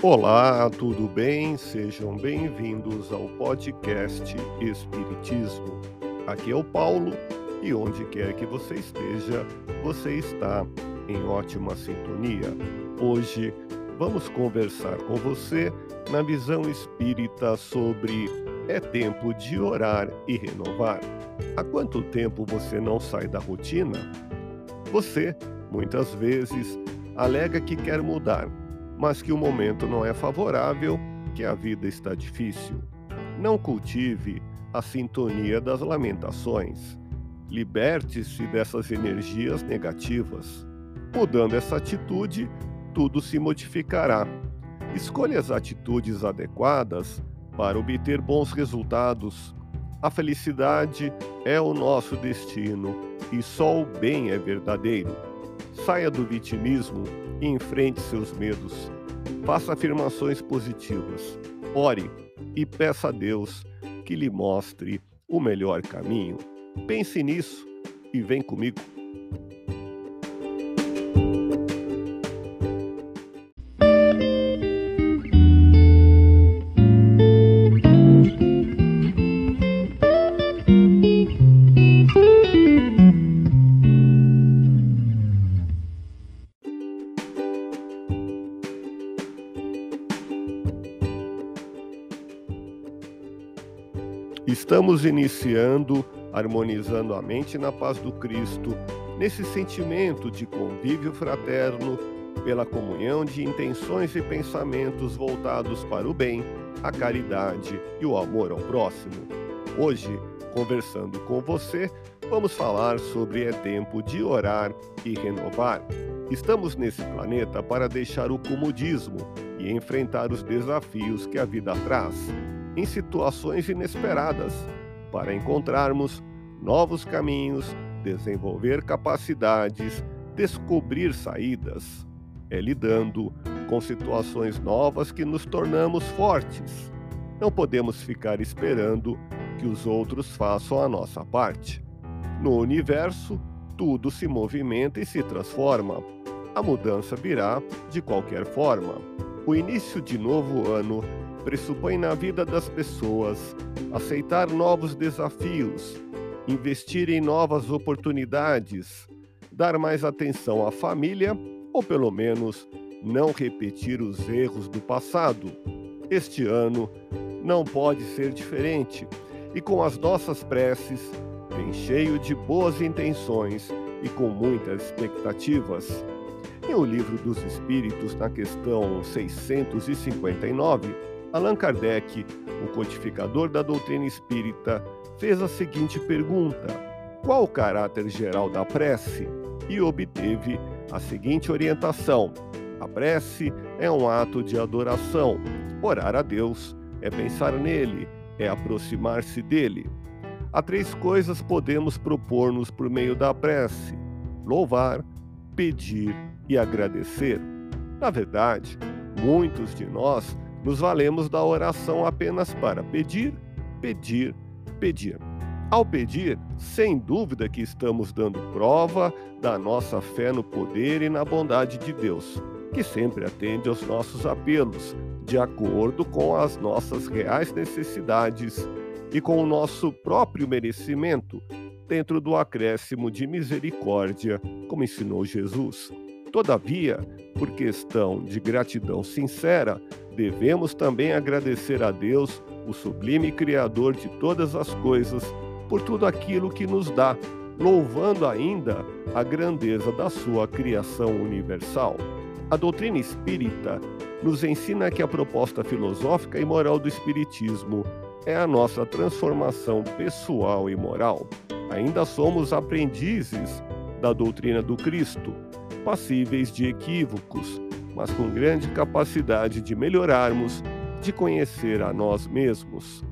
Olá, tudo bem? Sejam bem-vindos ao podcast Espiritismo. Aqui é o Paulo e onde quer que você esteja, você está em ótima sintonia. Hoje vamos conversar com você na visão espírita sobre é tempo de orar e renovar. Há quanto tempo você não sai da rotina? Você, muitas vezes, alega que quer mudar mas que o momento não é favorável, que a vida está difícil. Não cultive a sintonia das lamentações. Liberte-se dessas energias negativas. Mudando essa atitude, tudo se modificará. Escolha as atitudes adequadas para obter bons resultados. A felicidade é o nosso destino e só o bem é verdadeiro. Saia do vitimismo e enfrente seus medos. Faça afirmações positivas. Ore e peça a Deus que lhe mostre o melhor caminho. Pense nisso e vem comigo. Estamos iniciando harmonizando a mente na paz do Cristo, nesse sentimento de convívio fraterno, pela comunhão de intenções e pensamentos voltados para o bem, a caridade e o amor ao próximo. Hoje, conversando com você, vamos falar sobre é tempo de orar e renovar. Estamos nesse planeta para deixar o comodismo e enfrentar os desafios que a vida traz em situações inesperadas, para encontrarmos novos caminhos, desenvolver capacidades, descobrir saídas. É lidando com situações novas que nos tornamos fortes. Não podemos ficar esperando que os outros façam a nossa parte. No universo, tudo se movimenta e se transforma. A mudança virá de qualquer forma. O início de novo ano pressupõe na vida das pessoas aceitar novos desafios, investir em novas oportunidades, dar mais atenção à família ou pelo menos não repetir os erros do passado. Este ano não pode ser diferente e com as nossas preces, vem cheio de boas intenções e com muitas expectativas. Em O Livro dos Espíritos, na questão 659, Allan Kardec, o codificador da doutrina espírita, fez a seguinte pergunta: Qual o caráter geral da prece? E obteve a seguinte orientação: A prece é um ato de adoração. Orar a Deus é pensar nele, é aproximar-se dele. Há três coisas podemos propor-nos por meio da prece: louvar, pedir e agradecer. Na verdade, muitos de nós nos valemos da oração apenas para pedir, pedir, pedir. Ao pedir, sem dúvida que estamos dando prova da nossa fé no poder e na bondade de Deus, que sempre atende aos nossos apelos, de acordo com as nossas reais necessidades e com o nosso próprio merecimento, dentro do acréscimo de misericórdia, como ensinou Jesus. Todavia, por questão de gratidão sincera, devemos também agradecer a Deus, o sublime Criador de todas as coisas, por tudo aquilo que nos dá, louvando ainda a grandeza da sua criação universal. A doutrina espírita nos ensina que a proposta filosófica e moral do Espiritismo é a nossa transformação pessoal e moral. Ainda somos aprendizes da doutrina do Cristo passíveis de equívocos, mas com grande capacidade de melhorarmos, de conhecer a nós mesmos.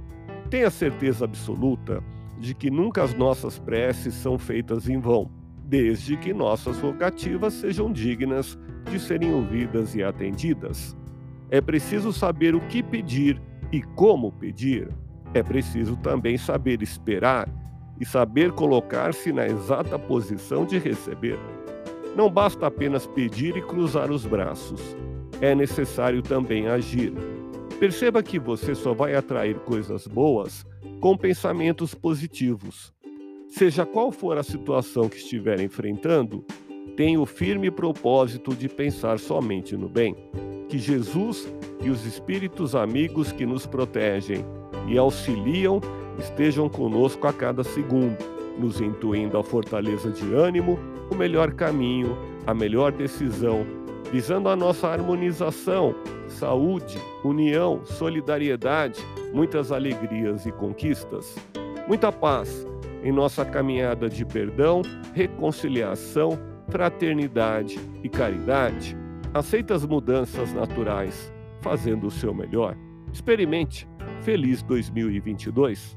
Tenha certeza absoluta de que nunca as nossas preces são feitas em vão, desde que nossas vocativas sejam dignas de serem ouvidas e atendidas. É preciso saber o que pedir e como pedir. É preciso também saber esperar e saber colocar-se na exata posição de receber. Não basta apenas pedir e cruzar os braços. é necessário também agir. Perceba que você só vai atrair coisas boas com pensamentos positivos. Seja qual for a situação que estiver enfrentando, tenha o firme propósito de pensar somente no bem. Que Jesus e os espíritos amigos que nos protegem e auxiliam estejam conosco a cada segundo, nos intuindo a fortaleza de ânimo, o melhor caminho, a melhor decisão, visando a nossa harmonização, saúde, união, solidariedade, muitas alegrias e conquistas. Muita paz em nossa caminhada de perdão, reconciliação, fraternidade e caridade. Aceita as mudanças naturais, fazendo o seu melhor. Experimente. Feliz 2022.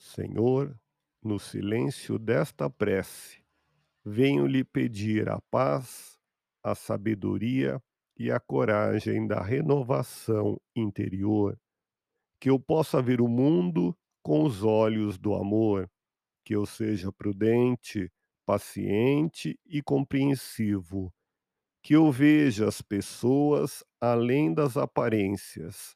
Senhor, no silêncio desta prece, venho lhe pedir a paz, a sabedoria e a coragem da renovação interior, que eu possa ver o mundo com os olhos do amor, que eu seja prudente, paciente e compreensivo, que eu veja as pessoas além das aparências.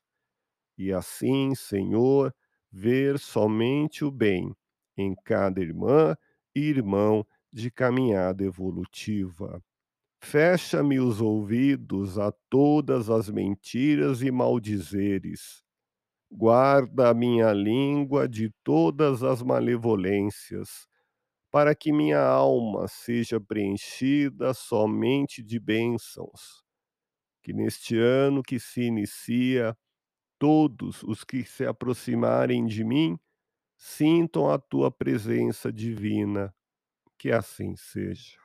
E assim, Senhor, ver somente o bem em cada irmã e irmão de caminhada evolutiva. Fecha-me os ouvidos a todas as mentiras e maldizeres. Guarda a minha língua de todas as malevolências, para que minha alma seja preenchida somente de bênçãos. Que neste ano que se inicia, todos os que se aproximarem de mim sintam a tua presença divina. Que assim seja.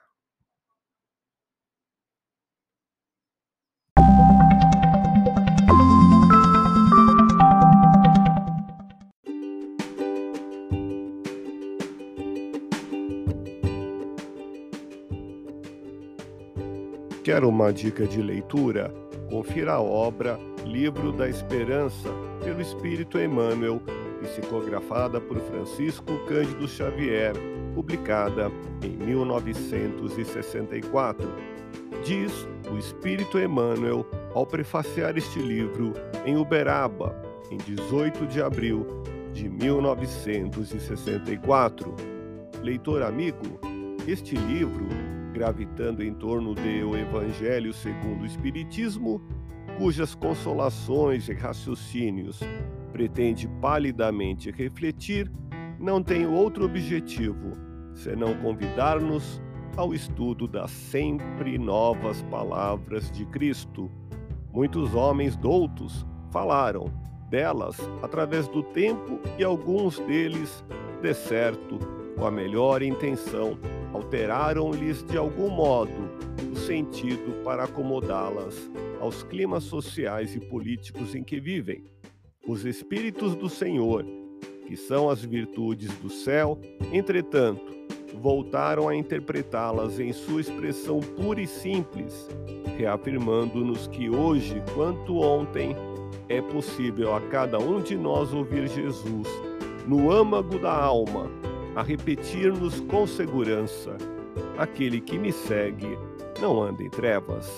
Quer uma dica de leitura? Confira a obra Livro da Esperança, pelo Espírito Emmanuel, psicografada por Francisco Cândido Xavier, publicada em 1964. Diz o Espírito Emmanuel ao prefaciar este livro em Uberaba, em 18 de abril de 1964. Leitor amigo, este livro, gravitando em torno do Evangelho segundo o Espiritismo, cujas consolações e raciocínios pretende palidamente refletir, não tem outro objetivo senão convidar-nos ao estudo das sempre novas palavras de Cristo. Muitos homens doutos falaram delas através do tempo e alguns deles, de certo, com a melhor intenção, alteraram-lhes de algum modo o sentido para acomodá-las aos climas sociais e políticos em que vivem. Os Espíritos do Senhor, que são as virtudes do céu, entretanto, voltaram a interpretá-las em sua expressão pura e simples, reafirmando-nos que hoje, quanto ontem, é possível a cada um de nós ouvir Jesus no âmago da alma, a repetir-nos com segurança: aquele que me segue não anda em trevas.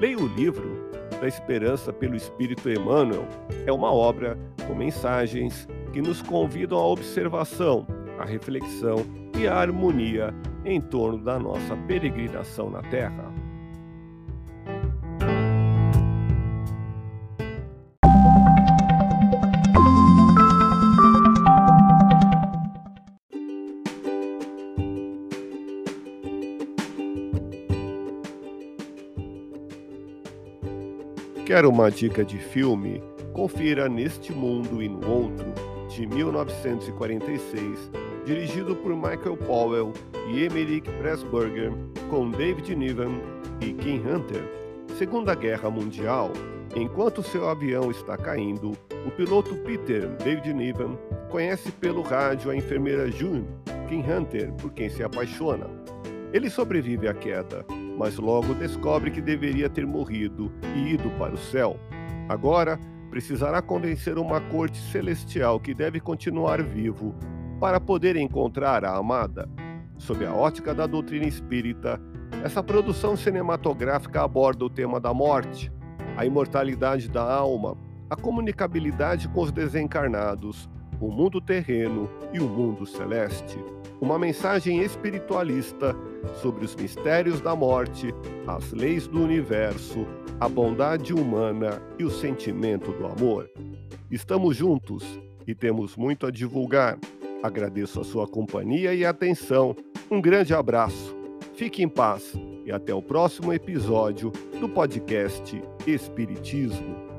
Leia o livro da Esperança pelo Espírito Emmanuel. É uma obra com mensagens que nos convidam à observação, à reflexão e à harmonia em torno da nossa peregrinação na Terra. Quer uma dica de filme? Confira Neste Mundo e no Outro, de 1946, dirigido por Michael Powell e Emily Pressburger, com David Niven e Kim Hunter. Segunda Guerra Mundial, enquanto seu avião está caindo, o piloto Peter David Niven conhece pelo rádio a enfermeira June Kim Hunter, por quem se apaixona. Ele sobrevive à queda, mas logo descobre que deveria ter morrido e ido para o céu. Agora, precisará convencer uma corte celestial que deve continuar vivo para poder encontrar a amada. Sob a ótica da doutrina espírita, essa produção cinematográfica aborda o tema da morte, a imortalidade da alma, a comunicabilidade com os desencarnados, o mundo terreno e o mundo celeste. Uma mensagem espiritualista sobre os mistérios da morte, as leis do universo, a bondade humana e o sentimento do amor. Estamos juntos e temos muito a divulgar. Agradeço a sua companhia e atenção. Um grande abraço. Fique em paz e até o próximo episódio do podcast Espiritismo.